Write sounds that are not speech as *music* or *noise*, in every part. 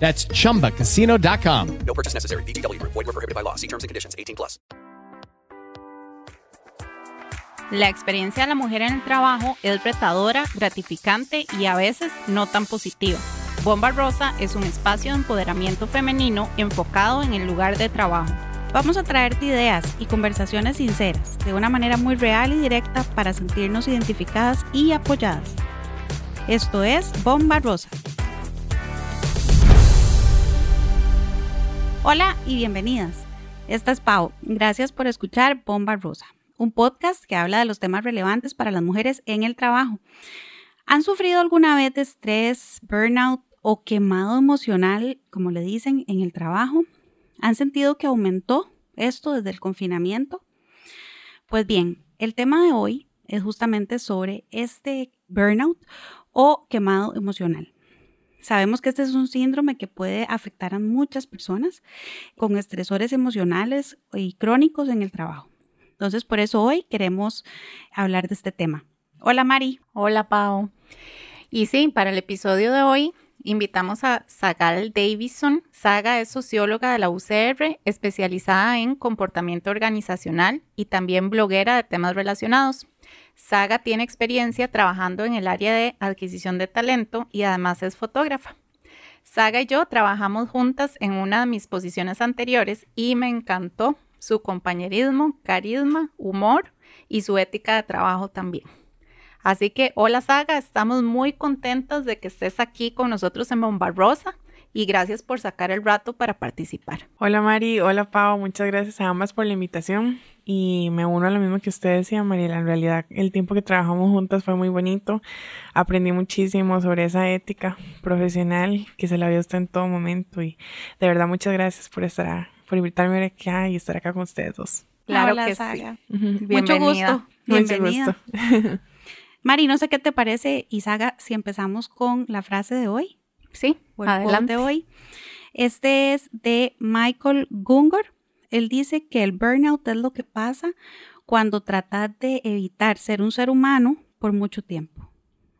That's chumbacasino.com. No purchase necessary. VGW Group. Void were prohibited by law. See terms and conditions. 18 plus. La experiencia de la mujer en el trabajo es retadora, gratificante y a veces no tan positiva. Bomba Rosa es un espacio de empoderamiento femenino enfocado en el lugar de trabajo. Vamos a traerte ideas y conversaciones sinceras, de una manera muy real y directa para sentirnos identificadas y apoyadas. Esto es Bomba Rosa. Hola y bienvenidas. Esta es Pau. Gracias por escuchar Bomba Rosa, un podcast que habla de los temas relevantes para las mujeres en el trabajo. ¿Han sufrido alguna vez de estrés, burnout o quemado emocional, como le dicen, en el trabajo? ¿Han sentido que aumentó esto desde el confinamiento? Pues bien, el tema de hoy es justamente sobre este burnout o quemado emocional. Sabemos que este es un síndrome que puede afectar a muchas personas con estresores emocionales y crónicos en el trabajo. Entonces, por eso hoy queremos hablar de este tema. Hola Mari. Hola Pau. Y sí, para el episodio de hoy invitamos a Sagal Davison. Saga es socióloga de la UCR, especializada en comportamiento organizacional y también bloguera de temas relacionados. Saga tiene experiencia trabajando en el área de adquisición de talento y además es fotógrafa. Saga y yo trabajamos juntas en una de mis posiciones anteriores y me encantó su compañerismo, carisma, humor y su ética de trabajo también. Así que, hola Saga, estamos muy contentas de que estés aquí con nosotros en Bombarrosa y gracias por sacar el rato para participar. Hola Mari, hola Pau, muchas gracias a ambas por la invitación y me uno a lo mismo que usted decía, Mariela. En realidad, el tiempo que trabajamos juntas fue muy bonito. Aprendí muchísimo sobre esa ética profesional que se la vio usted en todo momento y de verdad muchas gracias por estar, por invitarme acá y estar acá con ustedes dos. Claro que Saga. *laughs* Mucho gusto. Bienvenida. Mucho gusto. *laughs* *laughs* Mari, no sé qué te parece, Isaga, si empezamos con la frase de hoy. Sí, o el adelante. de hoy. Este es de Michael Gungor. Él dice que el burnout es lo que pasa cuando tratas de evitar ser un ser humano por mucho tiempo.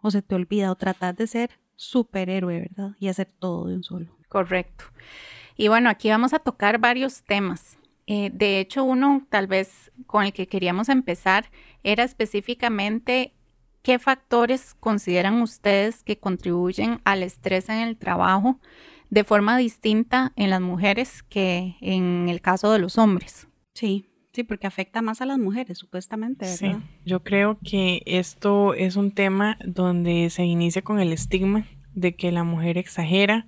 O se te olvida o tratas de ser superhéroe, ¿verdad? Y hacer todo de un solo. Correcto. Y bueno, aquí vamos a tocar varios temas. Eh, de hecho, uno tal vez con el que queríamos empezar era específicamente qué factores consideran ustedes que contribuyen al estrés en el trabajo de forma distinta en las mujeres que en el caso de los hombres. Sí, sí, porque afecta más a las mujeres, supuestamente, ¿verdad? Sí, yo creo que esto es un tema donde se inicia con el estigma de que la mujer exagera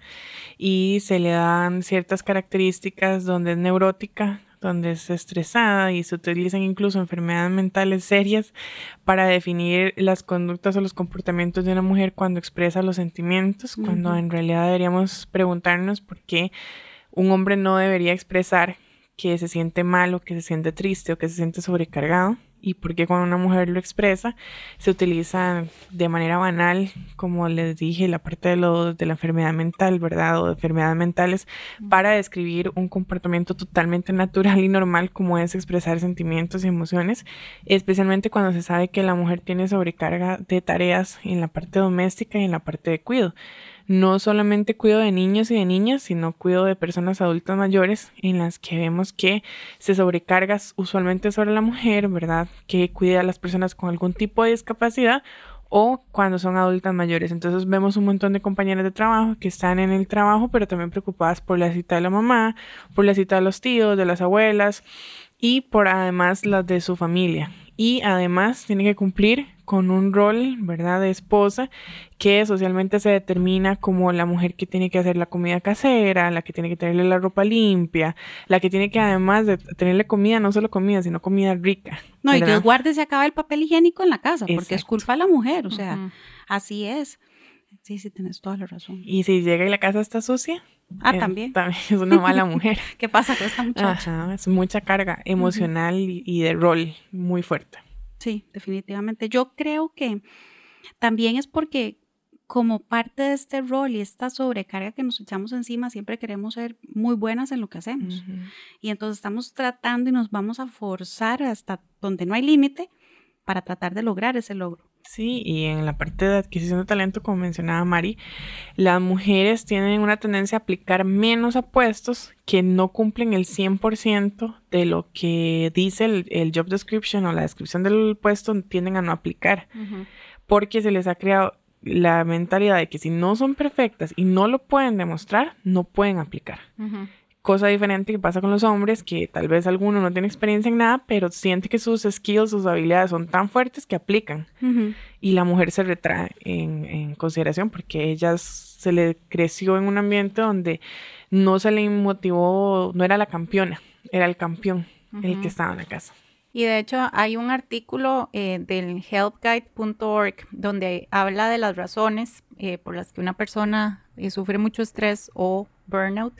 y se le dan ciertas características donde es neurótica, donde es estresada y se utilizan incluso enfermedades mentales serias para definir las conductas o los comportamientos de una mujer cuando expresa los sentimientos, cuando en realidad deberíamos preguntarnos por qué un hombre no debería expresar que se siente mal o que se siente triste o que se siente sobrecargado y porque cuando una mujer lo expresa se utiliza de manera banal, como les dije, la parte de, lo, de la enfermedad mental, ¿verdad? O de enfermedades mentales para describir un comportamiento totalmente natural y normal como es expresar sentimientos y emociones, especialmente cuando se sabe que la mujer tiene sobrecarga de tareas en la parte doméstica y en la parte de cuidado no solamente cuido de niños y de niñas, sino cuido de personas adultas mayores en las que vemos que se sobrecarga usualmente sobre la mujer, ¿verdad? Que cuida a las personas con algún tipo de discapacidad o cuando son adultas mayores. Entonces vemos un montón de compañeras de trabajo que están en el trabajo, pero también preocupadas por la cita de la mamá, por la cita de los tíos, de las abuelas y por además las de su familia. Y además tiene que cumplir con un rol, ¿verdad?, de esposa que socialmente se determina como la mujer que tiene que hacer la comida casera, la que tiene que tenerle la ropa limpia, la que tiene que además de tenerle comida, no solo comida, sino comida rica. No, y Dios guarde se acaba el papel higiénico en la casa, porque es culpa de la mujer, o sea, así es. Sí, sí, tienes toda la razón. Y si llega y la casa está sucia. Ah, también. También es una mala mujer. *laughs* ¿Qué pasa con esta muchacha? es mucha carga emocional y de rol muy fuerte. Sí, definitivamente. Yo creo que también es porque como parte de este rol y esta sobrecarga que nos echamos encima, siempre queremos ser muy buenas en lo que hacemos. Y entonces estamos tratando y nos vamos a forzar hasta donde no hay límite para tratar de lograr ese logro. Sí, y en la parte de adquisición de talento, como mencionaba Mari, las mujeres tienen una tendencia a aplicar menos a puestos que no cumplen el 100% de lo que dice el, job description o la descripción del puesto, tienden a no aplicar, porque se les ha creado la mentalidad de que si no son perfectas y no lo pueden demostrar, no pueden aplicar cosa diferente que pasa con los hombres, que tal vez alguno no tiene experiencia en nada, pero siente que sus skills, sus habilidades son tan fuertes que aplican. Y la mujer se retrae en, consideración porque ella se le creció en un ambiente donde no se le motivó, no era la campeona, era el campeón el que estaba en la casa. Y de hecho hay un artículo eh, del helpguide.org donde habla de las razones eh, por las que una persona eh, sufre mucho estrés o burnout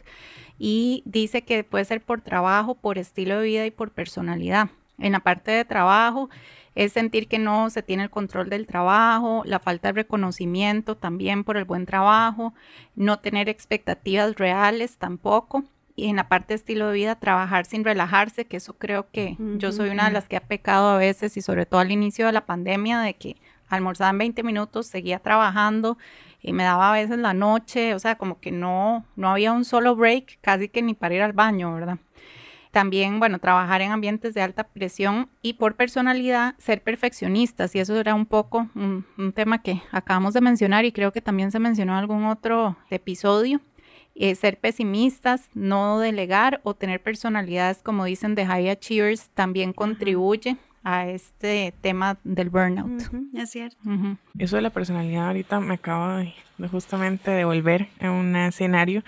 y dice que puede ser por trabajo, por estilo de vida y por personalidad. En la parte de trabajo es sentir que no se tiene el control del trabajo, la falta de reconocimiento también por el buen trabajo, no tener expectativas reales tampoco. Y en la parte de estilo de vida, trabajar sin relajarse, que eso creo que yo soy una de las que ha pecado a veces y sobre todo al inicio de la pandemia, de que almorzaba en 20 minutos, seguía trabajando y me daba a veces la noche, o sea, como que no, no había un solo break, casi que ni para ir al baño, ¿verdad? También, bueno, trabajar en ambientes de alta presión y por personalidad ser perfeccionistas. Y eso era un poco un, tema que acabamos de mencionar y creo que también se mencionó en algún otro episodio. Eh, ser pesimistas, no delegar o tener personalidades, como dicen, de high achievers, también contribuye a este tema del burnout. es cierto. Eso de la personalidad ahorita me acabo de, justamente de volver a un escenario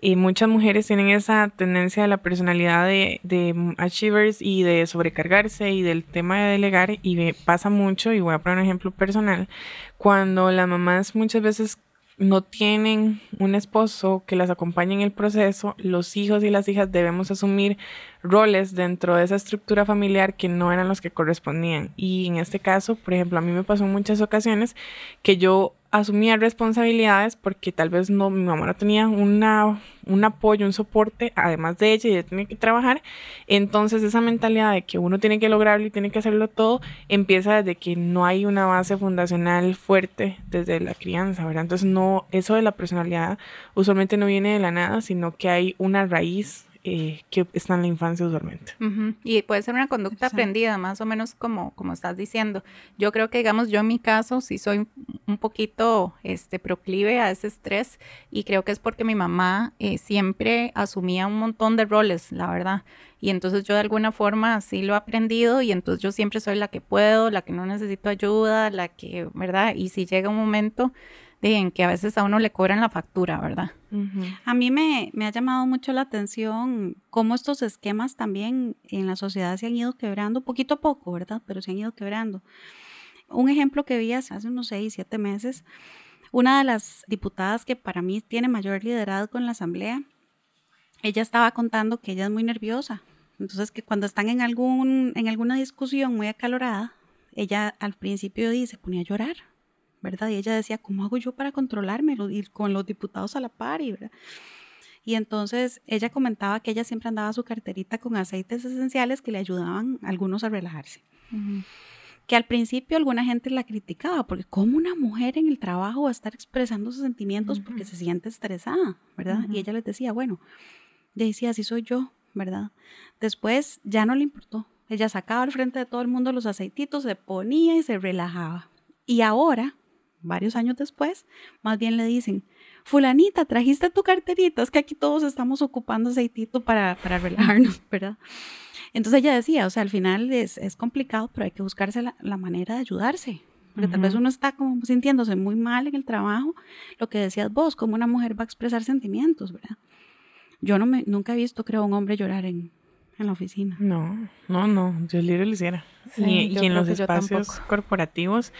y muchas mujeres tienen esa tendencia de la personalidad de, de achievers y de sobrecargarse y del tema de delegar y me pasa mucho y voy a poner un ejemplo personal cuando las mamás muchas veces no tienen un esposo que las acompañe en el proceso, los hijos y las hijas debemos asumir roles dentro de esa estructura familiar que no eran los que correspondían. Y en este caso, por ejemplo, a mí me pasó en muchas ocasiones que yo asumía responsabilidades porque tal vez no, mi mamá no tenía una, un apoyo, un soporte, además de ella, ella tenía que trabajar. Entonces esa mentalidad de que uno tiene que lograrlo y tiene que hacerlo todo, empieza desde que no hay una base fundacional fuerte desde la crianza, ¿verdad? Entonces no, eso de la personalidad usualmente no viene de la nada, sino que hay una raíz eh, que está en la infancia usualmente. Y puede ser una conducta aprendida, más o menos como, como estás diciendo. Yo creo que, digamos, yo en mi caso sí soy un poquito este, proclive a ese estrés y creo que es porque mi mamá eh, siempre asumía un montón de roles, la verdad. Y entonces yo de alguna forma sí lo he aprendido y entonces yo siempre soy la que puedo, la que no necesito ayuda, la que, ¿verdad? Y si llega un momento en que a veces a uno le cobran la factura, ¿verdad? A mí me, ha llamado mucho la atención cómo estos esquemas también en la sociedad se han ido quebrando poquito a poco, ¿verdad? Pero se han ido quebrando. Un ejemplo que vi hace unos seis, siete meses, una de las diputadas que para mí tiene mayor liderazgo en la asamblea, ella estaba contando que ella es muy nerviosa Entonces, que cuando están en, algún, en alguna discusión muy acalorada, ella al principio se ponía a llorar, ¿verdad? Y ella decía, ¿cómo hago yo para controlarme? Y con los diputados a la par, y, ¿verdad? Y entonces ella comentaba que ella siempre andaba su carterita con aceites esenciales que le ayudaban a algunos a relajarse. Que al principio alguna gente la criticaba, porque ¿cómo una mujer en el trabajo va a estar expresando sus sentimientos porque se siente estresada, ¿verdad? Y ella les decía, bueno, decía, así soy yo, ¿verdad? Después ya no le importó. Ella sacaba al frente de todo el mundo los aceititos, se ponía y se relajaba. Y ahora, varios años después, más bien le dicen, fulanita, trajiste tu carterita, es que aquí todos estamos ocupando aceitito para, para relajarnos, *laughs* ¿verdad? Entonces ella decía, o sea, al final es, es complicado, pero hay que buscarse la, la manera de ayudarse, porque tal vez uno está como sintiéndose muy mal en el trabajo, lo que decías vos, como una mujer va a expresar sentimientos, ¿verdad? Yo no me, nunca he visto, creo, un hombre llorar en, en la oficina. No, no, no, yo lo hiciera. y, en los espacios corporativos,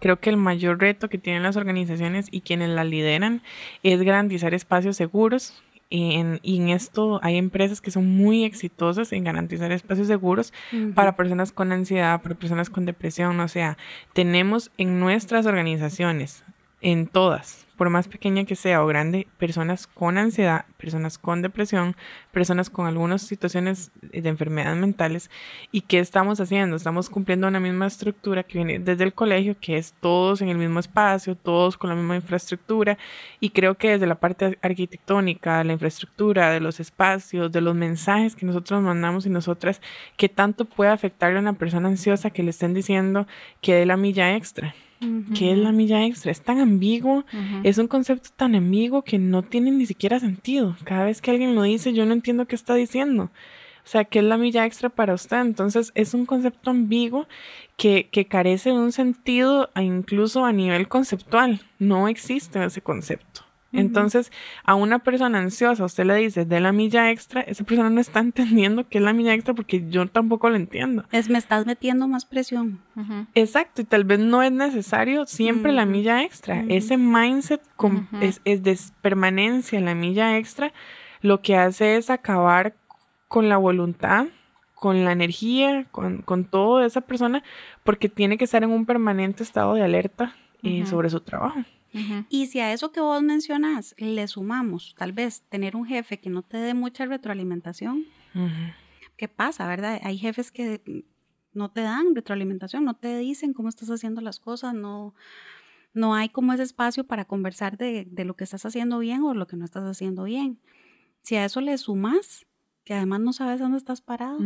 creo que el mayor reto que tienen las organizaciones y quienes la lideran es garantizar espacios seguros. Y en, y en esto hay empresas que son muy exitosas en garantizar espacios seguros para personas con ansiedad, para personas con depresión. O sea, tenemos en nuestras organizaciones, en todas, por más pequeña que sea o grande, personas con ansiedad, personas con depresión, personas con algunas situaciones de enfermedades mentales. ¿Y qué estamos haciendo? Estamos cumpliendo una misma estructura que viene desde el colegio, que es todos en el mismo espacio, todos con la misma infraestructura. Y creo que desde la parte arquitectónica, la infraestructura, de los espacios, de los mensajes que nosotros mandamos y nosotras, ¿qué tanto puede afectarle a una persona ansiosa que le estén diciendo que dé la milla extra? ¿Qué es la milla extra? Es tan ambiguo, es un concepto tan ambiguo que no tiene ni siquiera sentido. Cada vez que alguien lo dice, yo no entiendo qué está diciendo. O sea, ¿qué es la milla extra para usted? Entonces, es un concepto ambiguo que, que carece de un sentido incluso a nivel conceptual. No existe ese concepto. Entonces, a una persona ansiosa, usted le dice de la milla extra, esa persona no está *laughs* entendiendo qué es la milla extra porque yo tampoco lo entiendo. Es me estás metiendo más presión. Exacto, y tal vez no es necesario siempre la milla extra. Ese mindset es, es, de permanencia, la milla extra, lo que hace es acabar con la voluntad con la energía, con, con todo de esa persona, porque tiene que estar en un permanente estado de alerta eh, sobre su trabajo. Y si a eso que vos mencionas le sumamos, tal vez, tener un jefe que no te dé mucha retroalimentación, ¿qué pasa, verdad? Hay jefes que no te dan retroalimentación, no te dicen cómo estás haciendo las cosas, no, no hay como ese espacio para conversar de, de lo que estás haciendo bien o lo que no estás haciendo bien. Si a eso le sumas que además no sabes dónde estás parado,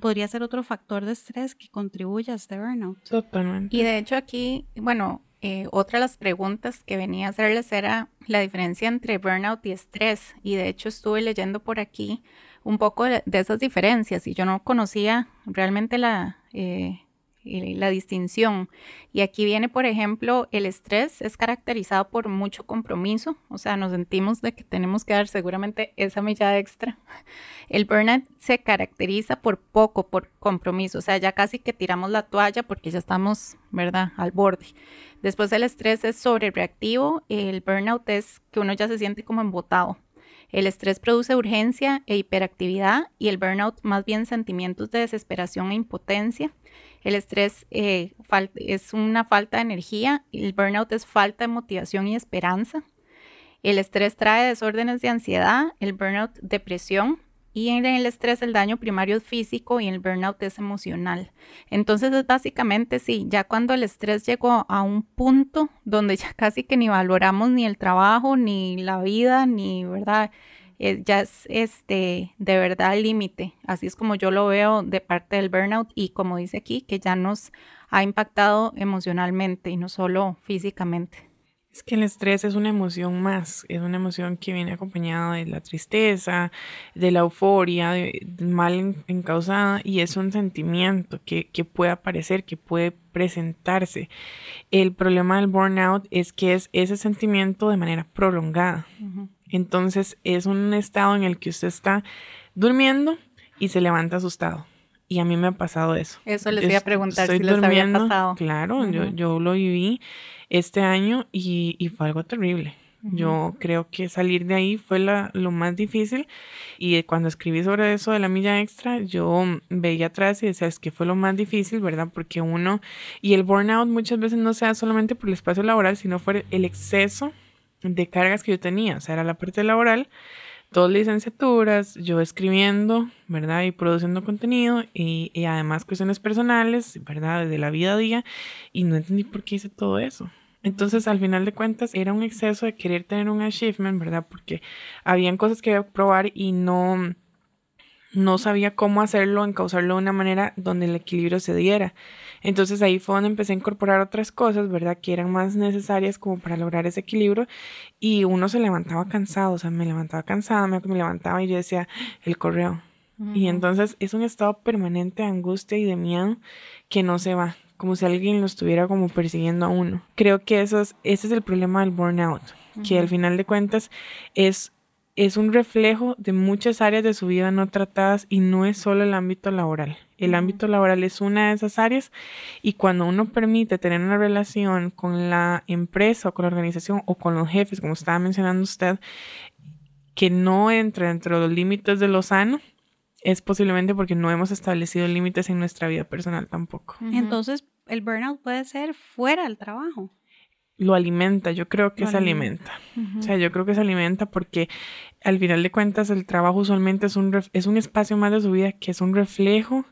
podría ser otro factor de estrés que contribuya a este burnout. Totalmente. Y de hecho aquí, bueno, eh, otra de las preguntas que venía a hacerles era la diferencia entre burnout y estrés. Y de hecho estuve leyendo por aquí un poco de, esas diferencias y yo no conocía realmente la, eh, la distinción. Y aquí viene, por ejemplo, el estrés es caracterizado por mucho compromiso, o sea, nos sentimos de que tenemos que dar seguramente esa milla extra. *laughs* El burnout se caracteriza por poco, por compromiso, o sea, ya casi que tiramos la toalla porque ya estamos, ¿verdad?, al borde. Después el estrés es sobre reactivo, el burnout es que uno ya se siente como embotado. El estrés produce urgencia e hiperactividad y el burnout más bien sentimientos de desesperación e impotencia. El estrés eh, es una falta de energía, el burnout es falta de motivación y esperanza. El estrés trae desórdenes de ansiedad, el burnout depresión y en el estrés el daño primario es físico y el burnout es emocional. Entonces es básicamente sí, ya cuando el estrés llegó a un punto donde ya casi que ni valoramos ni el trabajo, ni la vida, ni verdad, ya es este, de verdad el límite. Así es como yo lo veo de parte del burnout y como dice aquí, que ya nos ha impactado emocionalmente y no solo físicamente. Es que el estrés es una emoción más, es una emoción que viene acompañada de la tristeza, de la euforia, de, mal encausada y es un sentimiento que, que, puede aparecer, que puede presentarse. El problema del burnout es que es ese sentimiento de manera prolongada. Entonces es un estado en el que usted está durmiendo y se levanta asustado. Y a mí me ha pasado eso. Eso les voy a preguntar si les había pasado. Claro, yo, yo lo viví este año y, y, fue algo terrible. Yo creo que salir de ahí fue lo más difícil y cuando escribí sobre eso de la milla extra, yo veía atrás y decía, es que fue lo más difícil, ¿verdad? Porque uno, y el burnout muchas veces no sea solamente por el espacio laboral, sino fue el exceso de cargas que yo tenía, o sea, era la parte laboral, dos licenciaturas, yo escribiendo, ¿verdad? Y produciendo contenido y, además cuestiones personales, ¿verdad? De la vida a día y no entendí por qué hice todo eso. Entonces, al final de cuentas, era un exceso de querer tener un achievement, ¿verdad? Porque habían cosas que probar y no, no sabía cómo hacerlo, encauzarlo de una manera donde el equilibrio se diera. Entonces ahí fue donde empecé a incorporar otras cosas, ¿verdad? Que eran más necesarias como para lograr ese equilibrio y uno se levantaba cansado, o sea, me levantaba cansada, me, levantaba y yo decía, el correo. Y entonces es un estado permanente de angustia y de miedo que no se va, como si alguien lo estuviera como persiguiendo a uno. Creo que eso es, ese es el problema del burnout, que al final de cuentas es, es un reflejo de muchas áreas de su vida no tratadas y no es solo el ámbito laboral. El ámbito laboral es una de esas áreas y cuando uno permite tener una relación con la empresa o con la organización o con los jefes, como estaba mencionando usted, que no entra dentro de los límites de lo sano, es posiblemente porque no hemos establecido límites en nuestra vida personal tampoco. Entonces, el burnout puede ser fuera del trabajo. Lo alimenta, yo creo que se alimenta. O sea, yo creo que se alimenta porque al final de cuentas el trabajo usualmente es un, es un espacio más de su vida que es un reflejo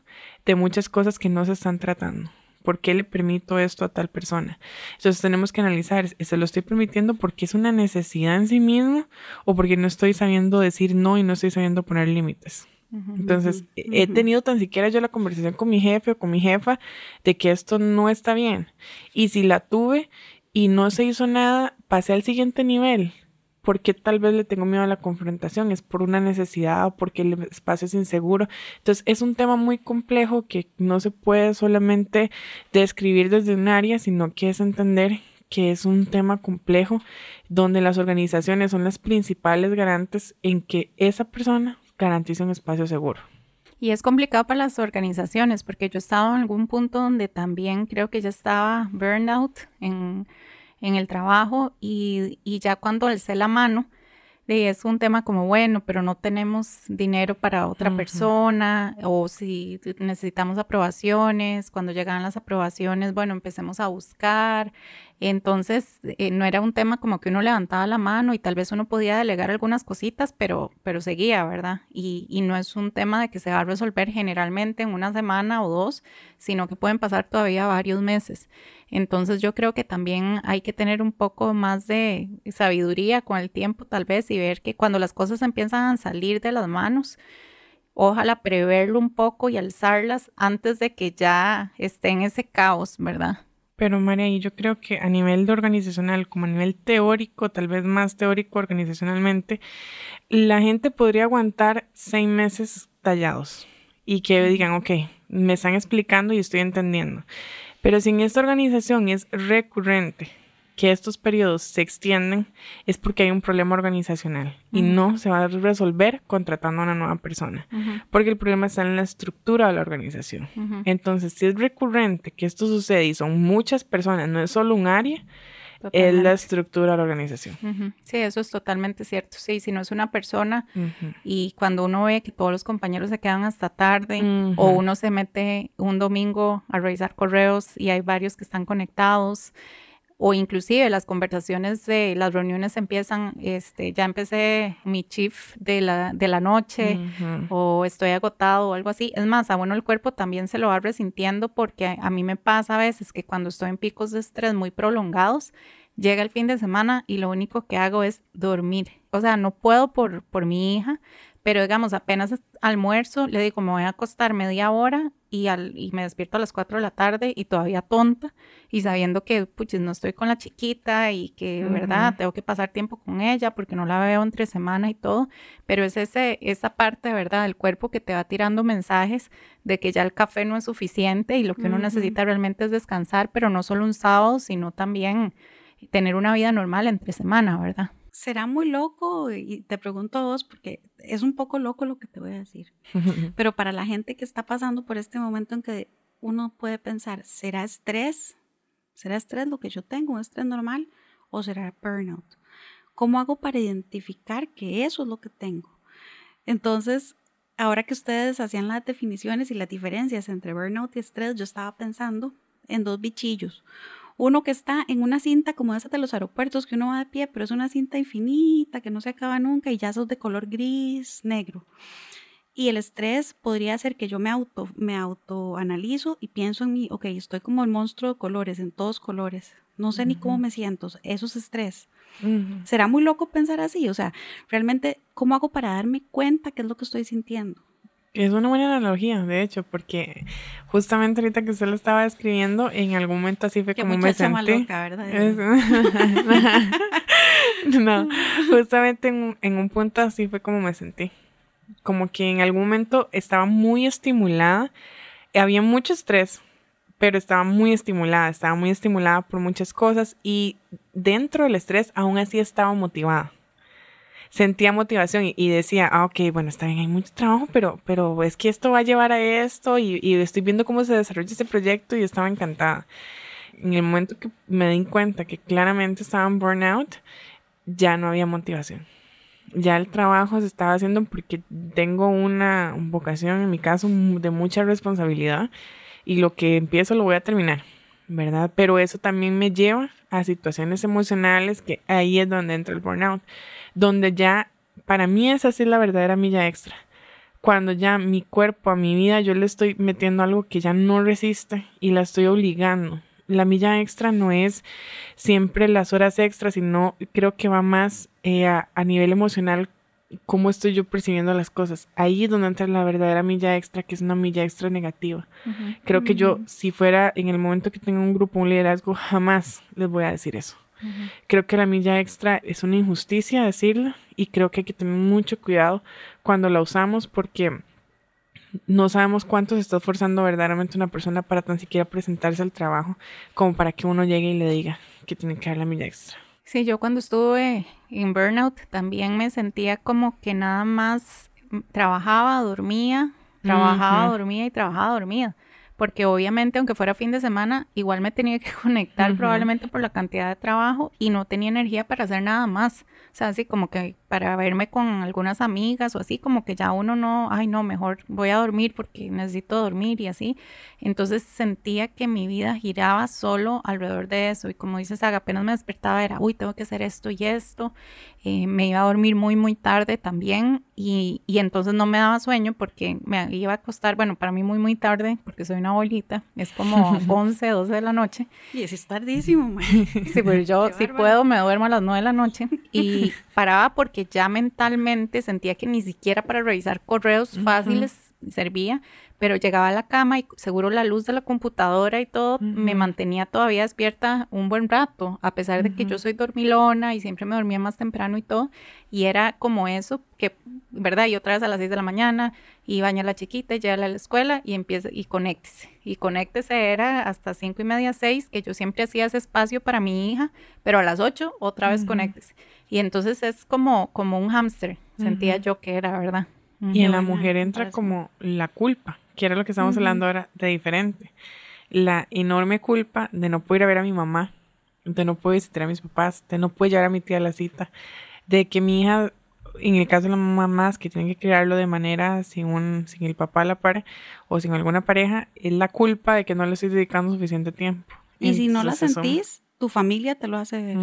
de muchas cosas que no se están tratando. ¿Por qué le permito esto a tal persona? Entonces tenemos que analizar, ¿se lo estoy permitiendo porque es una necesidad en sí mismo o porque no estoy sabiendo decir no y no estoy sabiendo poner límites? Entonces, he tenido tan siquiera yo la conversación con mi jefe o con mi jefa de que esto no está bien. Y si la tuve y no se hizo nada, pasé al siguiente nivel. Porque tal vez le tengo miedo a la confrontación? ¿Es por una necesidad o porque el espacio es inseguro? Entonces, es un tema muy complejo que no se puede solamente describir desde un área, sino que es entender que es un tema complejo donde las organizaciones son las principales garantes en que esa persona garantiza un espacio seguro. Y es complicado para las organizaciones porque yo estaba en algún punto donde también creo que ya estaba burnout en, en el trabajo y, y, ya cuando alcé la mano, es un tema como, bueno, pero no tenemos dinero para otra persona o si necesitamos aprobaciones, cuando llegan las aprobaciones, bueno, empecemos a buscar entonces, eh, no era un tema como que uno levantaba la mano y tal vez uno podía delegar algunas cositas, pero, pero seguía, ¿verdad? Y, y, no es un tema de que se va a resolver generalmente en una semana o dos, sino que pueden pasar todavía varios meses. Entonces, yo creo que también hay que tener un poco más de sabiduría con el tiempo, tal vez, y ver que cuando las cosas empiezan a salir de las manos, ojalá preverlo un poco y alzarlas antes de que ya esté en ese caos, ¿verdad? Pero María, y yo creo que a nivel de organizacional, como a nivel teórico, tal vez más teórico organizacionalmente, la gente podría aguantar seis meses tallados y que digan, ok, me están explicando y estoy entendiendo. Pero si en esta organización es recurrente que estos periodos se extienden es porque hay un problema organizacional y no se va a resolver contratando a una nueva persona, porque el problema está en la estructura de la organización. Entonces, si es recurrente que esto sucede y son muchas personas, no es solo un área, es la estructura de la organización. Sí, eso es totalmente cierto. Sí, si no es una persona y cuando uno ve que todos los compañeros se quedan hasta tarde o uno se mete un domingo a revisar correos y hay varios que están conectados, o inclusive las conversaciones de las reuniones empiezan, este, ya empecé mi chief de la, de la noche o estoy agotado o algo así. Es más, a bueno el cuerpo también se lo va resintiendo porque a, mí me pasa a veces que cuando estoy en picos de estrés muy prolongados, llega el fin de semana y lo único que hago es dormir. O sea, no puedo por, por mi hija, pero digamos, apenas almuerzo, le digo, me voy a acostar media hora y, al, y me despierto a las 4 de la tarde y todavía tonta y sabiendo que, puches, no estoy con la chiquita y que, ¿verdad? Tengo que pasar tiempo con ella porque no la veo entre semana y todo, pero es ese, esa parte, ¿verdad? Del cuerpo que te va tirando mensajes de que ya el café no es suficiente y lo que uno necesita realmente es descansar, pero no solo un sábado, sino también tener una vida normal entre semana, ¿verdad? Será muy loco y te pregunto a vos porque es un poco loco lo que te voy a decir. *laughs* Pero para la gente que está pasando por este momento en que uno puede pensar, ¿será estrés? ¿Será estrés lo que yo tengo, un estrés normal o será burnout? ¿Cómo hago para identificar que eso es lo que tengo? Entonces, ahora que ustedes hacían las definiciones y las diferencias entre burnout y estrés, yo estaba pensando en dos bichillos. Uno que está en una cinta como esa de los aeropuertos que uno va de pie, pero es una cinta infinita que no se acaba nunca y ya sos de color gris, negro. Y el estrés podría ser que yo me auto, me autoanalizo y pienso en mí, ok, estoy como el monstruo de colores, en todos colores. No sé ni cómo me siento. Eso es estrés. Será muy loco pensar así. O sea, realmente, ¿cómo hago para darme cuenta qué es lo que estoy sintiendo? Es una buena analogía, de hecho, porque justamente ahorita que usted lo estaba describiendo, en algún momento así fue como me. Loca, ¿verdad? *laughs* no, justamente en, en un punto así fue como me sentí como que en algún momento estaba muy estimulada, había mucho estrés, pero estaba muy estimulada, estaba muy estimulada por muchas cosas y dentro del estrés aún así estaba motivada. Sentía motivación y, decía, ah, ok, bueno, está bien, hay mucho trabajo, pero, pero es que esto va a llevar a esto y, y estoy viendo cómo se desarrolla este proyecto y estaba encantada. En el momento que me di cuenta que claramente estaba en burnout, ya no había motivación ya el trabajo se estaba haciendo porque tengo una vocación, en mi caso, de mucha responsabilidad y lo que empiezo lo voy a terminar, ¿verdad? Pero eso también me lleva a situaciones emocionales que ahí es donde entra el burnout, donde ya, para mí esa es la verdadera milla extra. Cuando ya mi cuerpo, a mi vida, yo le estoy metiendo algo que ya no resiste y la estoy obligando, la milla extra no es siempre las horas extras, sino creo que va más eh, a, nivel emocional cómo estoy yo percibiendo las cosas. Ahí es donde entra la verdadera milla extra, que es una milla extra negativa. Creo que yo, si fuera en el momento que tengo un grupo, un liderazgo, jamás les voy a decir eso. Creo que la milla extra es una injusticia decirla y creo que hay que tener mucho cuidado cuando la usamos porque no sabemos cuánto se está esforzando verdaderamente una persona para tan siquiera presentarse al trabajo como para que uno llegue y le diga que tiene que dar la milla extra. Sí, yo cuando estuve en burnout también me sentía como que nada más trabajaba, dormía, trabajaba, dormía y trabajaba, dormía porque obviamente aunque fuera fin de semana, igual me tenía que *laughs* conectar probablemente por la cantidad de trabajo y no tenía energía para hacer nada más. O sea, así como que para verme con algunas amigas o así, como que ya uno no, ay no, mejor voy a dormir porque necesito dormir y así. Entonces sentía que mi vida giraba solo alrededor de eso y como dices, apenas me despertaba era, uy, tengo que hacer esto y esto. Eh, me iba a dormir muy, muy tarde también y, y entonces no me daba sueño porque me iba a acostar, bueno, para mí muy, muy tarde porque soy una bolita, es como *laughs* 11, 12 de la noche. Y es tardísimo, Sí, pues yo si puedo me duermo a las 9 de la noche. *laughs* Y paraba porque ya mentalmente sentía que ni siquiera para revisar correos fáciles servía, pero llegaba a la cama y seguro la luz de la computadora y todo me mantenía todavía despierta un buen rato, a pesar de que yo soy dormilona y siempre me dormía más temprano y todo, y era como eso, que, ¿verdad? Y otra vez a las 6 de la mañana, y baña a la chiquita, y llega a la escuela y empieza, y conéctese, y conéctese era hasta cinco y media, seis, que yo siempre hacía ese espacio para mi hija, pero a las 8 otra vez conéctese. Y entonces es como, como un hámster, sentía yo que era, ¿verdad? Y en la mujer entra como la culpa, que era lo que estamos hablando ahora de diferente. La enorme culpa de no poder ir a ver a mi mamá, de no poder visitar a mis papás, de no poder llevar a mi tía a la cita, de que mi hija, en el caso de la mamá más, que tiene que criarlo de manera sin, un, sin el papá a la par o sin alguna pareja, es la culpa de que no le estoy dedicando suficiente tiempo. Y si no la sentís, tu familia te lo hace ver.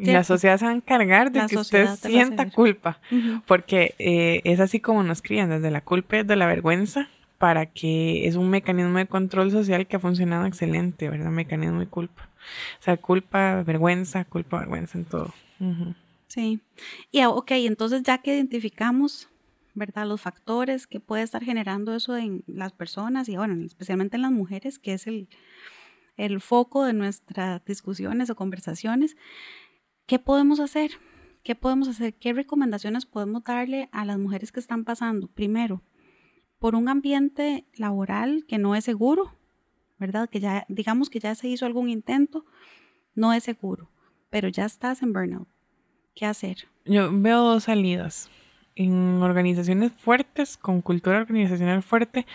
Y la sociedad se va a encargar de que usted sienta culpa, porque eh, es así como nos crían, desde la culpa y de la vergüenza, para que es un mecanismo de control social que ha funcionado excelente, ¿verdad? Mecanismo de culpa. O sea, culpa, vergüenza, culpa, vergüenza en todo. Sí. Y ah, ok, entonces ya que identificamos, ¿verdad? Los factores que puede estar generando eso en las personas y, bueno, especialmente en las mujeres, que es el, el foco de nuestras discusiones o conversaciones. ¿Qué podemos hacer? ¿Qué podemos hacer? ¿Qué recomendaciones podemos darle a las mujeres que están pasando? Primero, por un ambiente laboral que no es seguro, ¿verdad? Que ya, digamos que ya se hizo algún intento, no es seguro, pero ya estás en burnout. ¿Qué hacer? Yo veo dos salidas. En organizaciones fuertes, con cultura organizacional fuerte,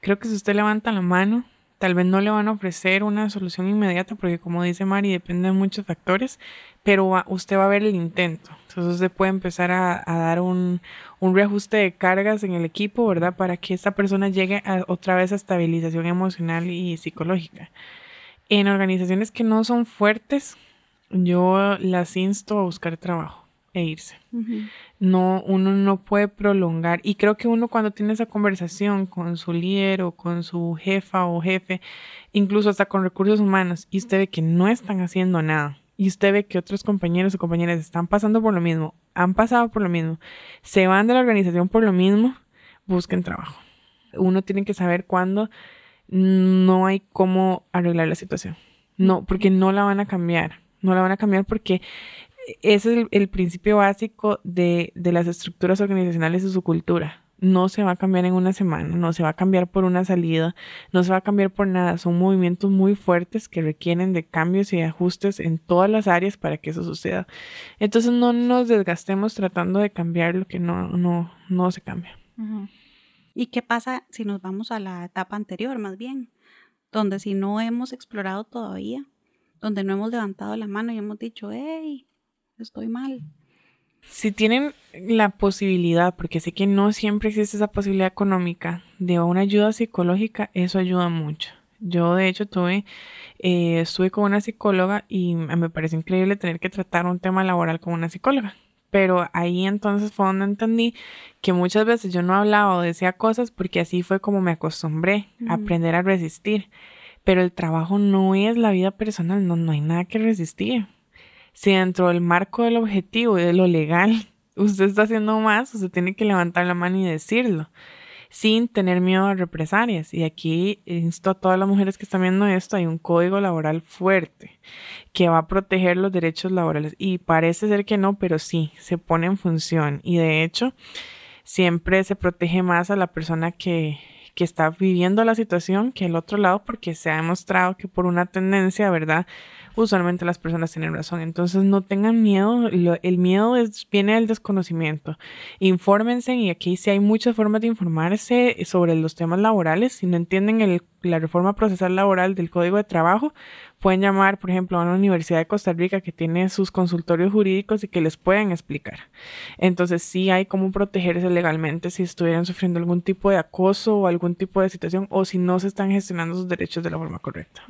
creo que si usted levanta la mano Tal vez no le van a ofrecer una solución inmediata porque como dice Mari, depende de muchos factores, pero usted va a ver el intento. Entonces usted puede empezar a, dar un, un, reajuste de cargas en el equipo, ¿verdad? Para que esta persona llegue a, otra vez a estabilización emocional y psicológica. En organizaciones que no son fuertes, yo las insto a buscar trabajo e irse. No, uno no puede prolongar. Y creo que uno cuando tiene esa conversación con su líder o con su jefa o jefe, incluso hasta con recursos humanos, y usted ve que no están haciendo nada, y usted ve que otros compañeros o compañeras están pasando por lo mismo, han pasado por lo mismo, se van de la organización por lo mismo, busquen trabajo. Uno tiene que saber cuándo no hay cómo arreglar la situación. No, porque no la van a cambiar. No la van a cambiar porque ese es el, principio básico de, de, las estructuras organizacionales de su cultura. No se va a cambiar en una semana, no se va a cambiar por una salida, no se va a cambiar por nada. Son movimientos muy fuertes que requieren de cambios y ajustes en todas las áreas para que eso suceda. Entonces no nos desgastemos tratando de cambiar lo que no, no, no se cambia. ¿Y qué pasa si nos vamos a la etapa anterior, más bien? Donde si no hemos explorado todavía, donde no hemos levantado la mano y hemos dicho, hey, estoy mal. Si tienen la posibilidad, porque sé que no siempre existe esa posibilidad económica de una ayuda psicológica, eso ayuda mucho. Yo de hecho tuve, eh, estuve con una psicóloga y me parece increíble tener que tratar un tema laboral con una psicóloga. Pero ahí entonces fue donde entendí que muchas veces yo no hablaba o decía cosas porque así fue como me acostumbré a aprender a resistir. Pero el trabajo no es la vida personal, no, no hay nada que resistir si dentro del marco del objetivo y de lo legal *laughs* usted está haciendo más, usted tiene que levantar la mano y decirlo, sin tener miedo a represalias. Y aquí insto a todas las mujeres que están viendo esto, hay un código laboral fuerte que va a proteger los derechos laborales. Y parece ser que no, pero sí, se pone en función. Y de hecho, siempre se protege más a la persona que, que está viviendo la situación que el otro lado, porque se ha demostrado que por una tendencia, ¿verdad? usualmente las personas tienen razón. Entonces no tengan miedo, el miedo viene del desconocimiento. Infórmense y aquí sí hay muchas formas de informarse sobre los temas laborales. Si no entienden el, la reforma procesal laboral del Código de Trabajo, pueden llamar, por ejemplo, a una universidad de Costa Rica que tiene sus consultorios jurídicos y que les pueden explicar. Entonces sí hay cómo protegerse legalmente si estuvieran sufriendo algún tipo de acoso o algún tipo de situación o si no se están gestionando sus derechos de la forma correcta.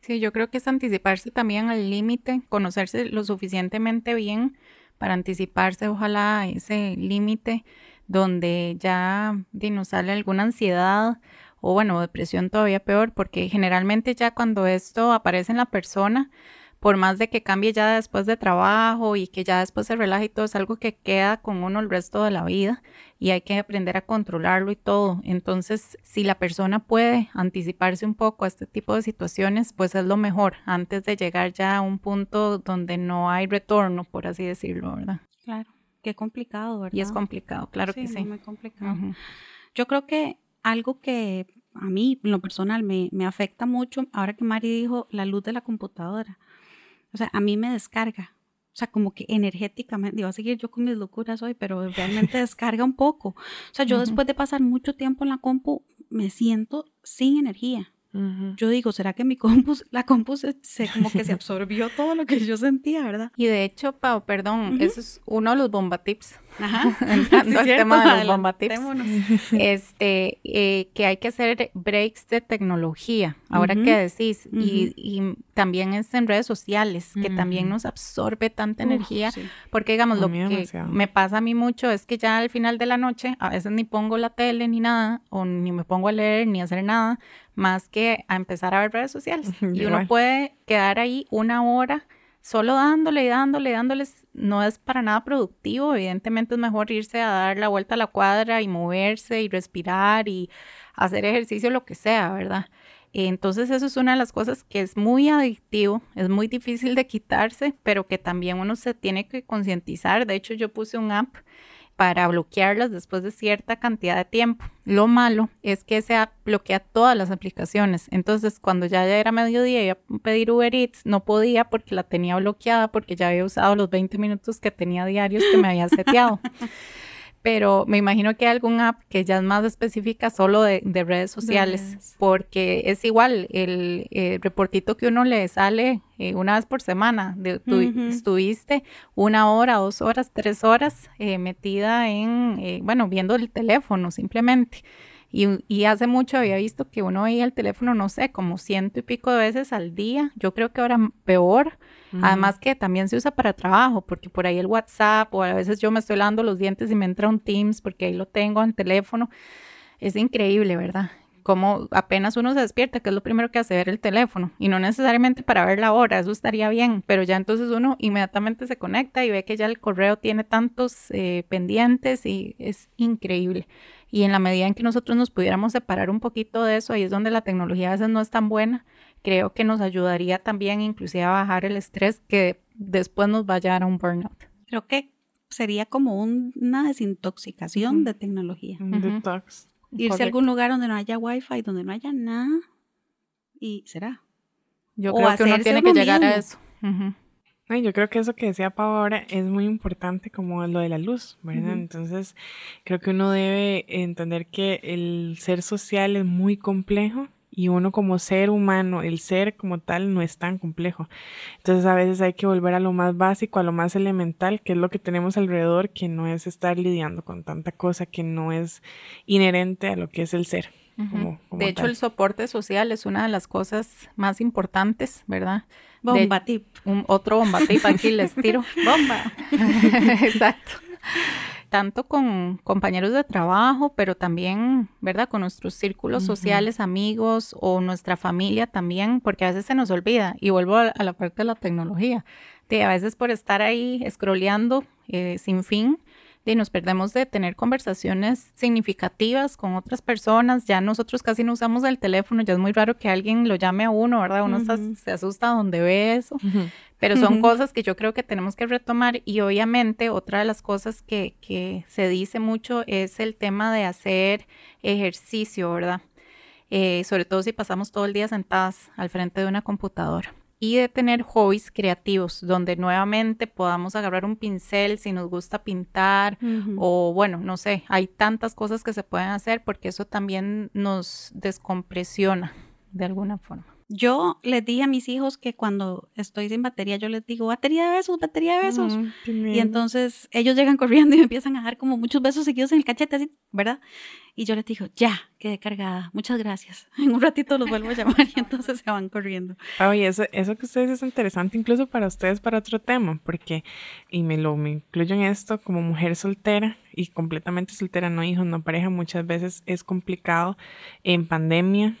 Sí, yo creo que es anticiparse también al límite, conocerse lo suficientemente bien para anticiparse, ojalá, a ese límite donde ya nos sale alguna ansiedad o bueno, depresión todavía peor, porque generalmente ya cuando esto aparece en la persona, por más de que cambie ya después de trabajo y que ya después se relaje y todo, es algo que queda con uno el resto de la vida y hay que aprender a controlarlo y todo. Entonces, si la persona puede anticiparse un poco a este tipo de situaciones, pues es lo mejor antes de llegar ya a un punto donde no hay retorno, por así decirlo, ¿verdad? Claro, qué complicado, ¿verdad? Y es complicado, claro que sí. Muy complicado. Yo creo que algo que a mí, en lo personal, me, me afecta mucho, ahora que Mari dijo la luz de la computadora. O sea, a mí me descarga. O sea, como que energéticamente, iba a seguir yo con mis locuras hoy, pero realmente descarga un poco. O sea, yo después de pasar mucho tiempo en la compu, me siento sin energía. Yo digo, ¿será que mi compu, la compu se, como que se *laughs* absorbió todo lo que yo sentía, verdad? Y de hecho, Pau, perdón, eso es uno de los bomba tips. Ajá. *laughs* Entrando al tema de los bomba tips. Este, eh, que hay que hacer breaks de tecnología, ahora que decís, y, y, también es en redes sociales, que también nos absorbe tanta energía, porque digamos, lo que me pasa a mí mucho es que ya al final de la noche, a veces ni pongo la tele ni nada, o ni me pongo a leer ni a hacer nada, más que a empezar a ver redes sociales. *laughs* y uno puede quedar ahí una hora solo dándole y dándole y dándoles no es para nada productivo. Evidentemente es mejor irse a dar la vuelta a la cuadra y moverse y respirar y hacer ejercicio, lo que sea, ¿verdad? Entonces eso es una de las cosas que es muy adictivo, es muy difícil de quitarse, pero que también uno se tiene que concientizar. De hecho, yo puse un app para bloquearlas después de cierta cantidad de tiempo. Lo malo es que se bloquea todas las aplicaciones. Entonces, cuando ya era mediodía y iba a pedir Uber Eats, no podía porque la tenía bloqueada porque ya había usado los 20 minutos que tenía diarios que me había *laughs* seteado. Pero me imagino que hay algún app que ya es más específica solo de, redes sociales, porque es igual el, reportito que uno le sale eh, una vez por semana, de, estuviste una hora, dos horas, tres horas eh, metida en, eh, bueno, viendo el teléfono simplemente. Y, y, hace mucho había visto que uno veía el teléfono, no sé, como ciento y pico de veces al día. Yo creo que ahora peor. Además que también se usa para trabajo, porque por ahí el WhatsApp o a veces yo me estoy lavando los dientes y me entra un Teams porque ahí lo tengo en teléfono. Es increíble, ¿verdad? Como apenas uno se despierta, que es lo primero que hace ver el teléfono y no necesariamente para ver la hora, eso estaría bien, pero ya entonces uno inmediatamente se conecta y ve que ya el correo tiene tantos eh, pendientes y es increíble. Y en la medida en que nosotros nos pudiéramos separar un poquito de eso, ahí es donde la tecnología a veces no es tan buena, creo que nos ayudaría también inclusive a bajar el estrés que después nos va a llevar a un burnout. Creo que sería como una desintoxicación de tecnología. Un detox. Irse a algún lugar donde no haya wifi, donde no haya nada. Y será. Yo creo que uno tiene que llegar a eso yo creo que eso que decía Pau ahora es muy importante como lo de la luz, ¿verdad? Entonces, creo que uno debe entender que el ser social es muy complejo y uno como ser humano, el ser como tal no es tan complejo. Entonces a veces hay que volver a lo más básico, a lo más elemental, que es lo que tenemos alrededor, que no es estar lidiando con tanta cosa que no es inherente a lo que es el ser de hecho, el soporte social es una de las cosas más importantes, ¿verdad? Bomba tip. Un, otro bomba tip, aquí les tiro. *laughs* Bomba. *laughs* Exacto. Tanto con compañeros de trabajo, pero también, ¿verdad? Con nuestros círculos sociales, amigos o nuestra familia también, porque a veces se nos olvida. Y vuelvo a, la parte de la tecnología. De a veces por estar ahí scrolleando eh, sin fin, y nos perdemos de tener conversaciones significativas con otras personas. Ya nosotros casi no usamos el teléfono, ya es muy raro que alguien lo llame a uno, ¿verdad? Uno se asusta donde ve eso. Pero son cosas que yo creo que tenemos que retomar y obviamente otra de las cosas que, que se dice mucho es el tema de hacer ejercicio, ¿verdad? Eh, sobre todo si pasamos todo el día sentadas al frente de una computadora y de tener hobbies creativos donde nuevamente podamos agarrar un pincel si nos gusta pintar o bueno, no sé, hay tantas cosas que se pueden hacer porque eso también nos descompresiona de alguna forma. Yo les di a mis hijos que cuando estoy sin batería, yo les digo, batería de besos, batería de besos. y entonces ellos llegan corriendo y me empiezan a dar como muchos besos seguidos en el cachete, así, ¿verdad? Y yo les digo, ya, quedé cargada, muchas gracias. *laughs* En un ratito los vuelvo a llamar y entonces se van corriendo. Oye, eso, eso que ustedes es interesante incluso para ustedes, para otro tema, porque, y me lo me incluyo en esto, como mujer soltera y completamente soltera, no hijos, no pareja, muchas veces es complicado en pandemia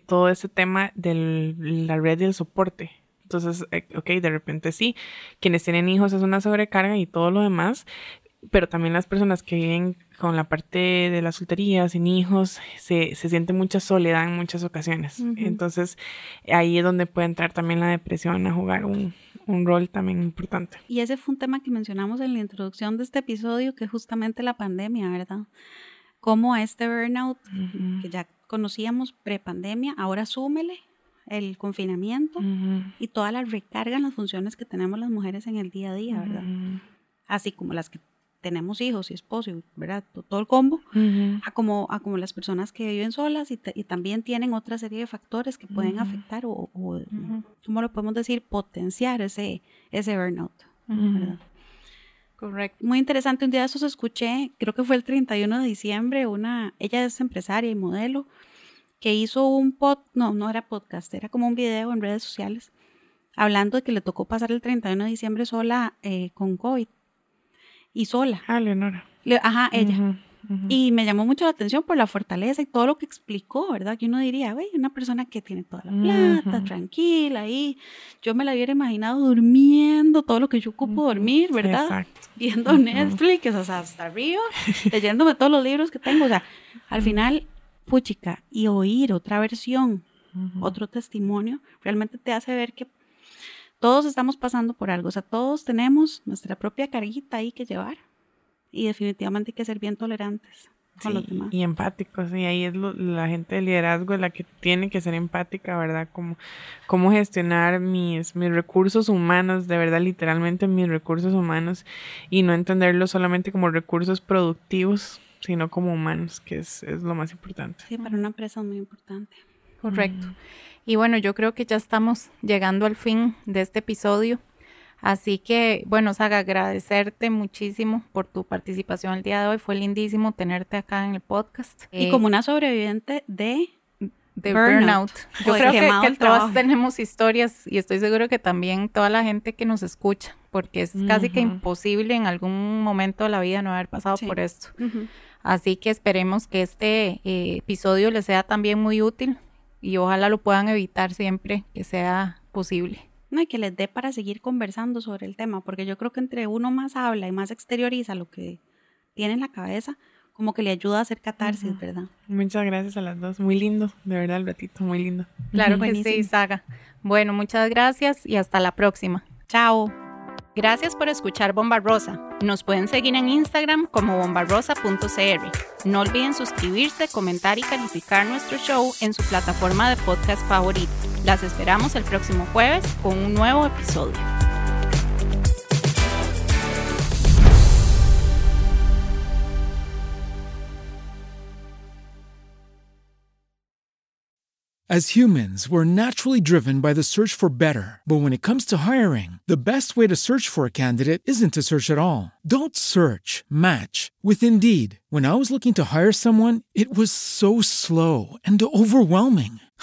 todo ese tema de la red del soporte. Entonces, eh, ok, de repente sí, quienes tienen hijos es una sobrecarga y todo lo demás, pero también las personas que viven con la parte de la soltería, sin hijos, se, se siente mucha soledad en muchas ocasiones. Entonces, ahí es donde puede entrar también la depresión a jugar un, un, rol también importante. Y ese fue un tema que mencionamos en la introducción de este episodio, que es justamente la pandemia, ¿verdad? Cómo este burnout, que ya conocíamos prepandemia, ahora súmele el confinamiento y toda la recarga en las funciones que tenemos las mujeres en el día a día, ¿verdad? Así como las que tenemos hijos y esposos, ¿verdad? Todo el combo, a, como, a como las personas que viven solas y, también tienen otra serie de factores que pueden afectar o, o ¿cómo lo podemos decir? Potenciar ese, ese burnout, ¿verdad? Correcto. Muy interesante. Un día de esos escuché, creo que fue el 31 de diciembre, una, ella es empresaria y modelo, que hizo un pod, no, no era podcast, era como un video en redes sociales, hablando de que le tocó pasar el 31 de diciembre sola eh, con COVID. Y sola. Ah, Leonora. ajá, ella. Y me llamó mucho la atención por la fortaleza y todo lo que explicó, ¿verdad? Que uno diría, güey, una persona que tiene toda la plata, tranquila, ahí. Yo me la hubiera imaginado durmiendo todo lo que yo ocupo dormir, ¿verdad? Exacto. Viendo Netflix, o sea, hasta arriba, *laughs* leyéndome todos los libros que tengo. O sea, al final, puchica, y oír otra versión, otro testimonio, realmente te hace ver que todos estamos pasando por algo. O sea, todos tenemos nuestra propia carguita ahí que llevar y definitivamente hay que ser bien tolerantes. con los demás. Y empáticos, y ahí es lo- la gente de liderazgo la que tiene que ser empática, ¿verdad? Como cómo gestionar mis, mis recursos humanos, de verdad, literalmente mis recursos humanos, y no entenderlos solamente como recursos productivos, sino como humanos, que es, es lo más importante. Sí, para una empresa es muy importante. Correcto. Y bueno, yo creo que ya estamos llegando al fin de este episodio. Así que, bueno, Saga, agradecerte muchísimo por tu participación el día de hoy. Fue lindísimo tenerte acá en el podcast. Y Eh, como una sobreviviente de... de burnout, Yo de creo que, que todas tenemos historias y estoy seguro que también toda la gente que nos escucha, porque es casi que imposible en algún momento de la vida no haber pasado Sí. por esto. Así que esperemos que este eh, episodio les sea también muy útil y ojalá lo puedan evitar siempre que sea posible. No, y que les dé para seguir conversando sobre el tema, porque yo creo que entre uno más habla y más exterioriza lo que tiene en la cabeza, como que le ayuda a hacer catarsis, ¿verdad? Muchas gracias a las dos, muy lindo, de verdad, el ratito, muy lindo. *laughs* Claro que sí. Saga. Bueno, muchas gracias y hasta la próxima. Chao. Gracias por escuchar Bomba Rosa. Nos pueden seguir en Instagram como bombarrosa.cr. No olviden suscribirse, comentar y calificar nuestro show en su plataforma de podcast favorita. Las esperamos el próximo jueves con un nuevo episodio. As humans, we're naturally driven by the search for better. But when it comes to hiring, the best way to search for a candidate isn't to search at all. Don't search, match with Indeed. When I was looking to hire someone, it was so slow and overwhelming.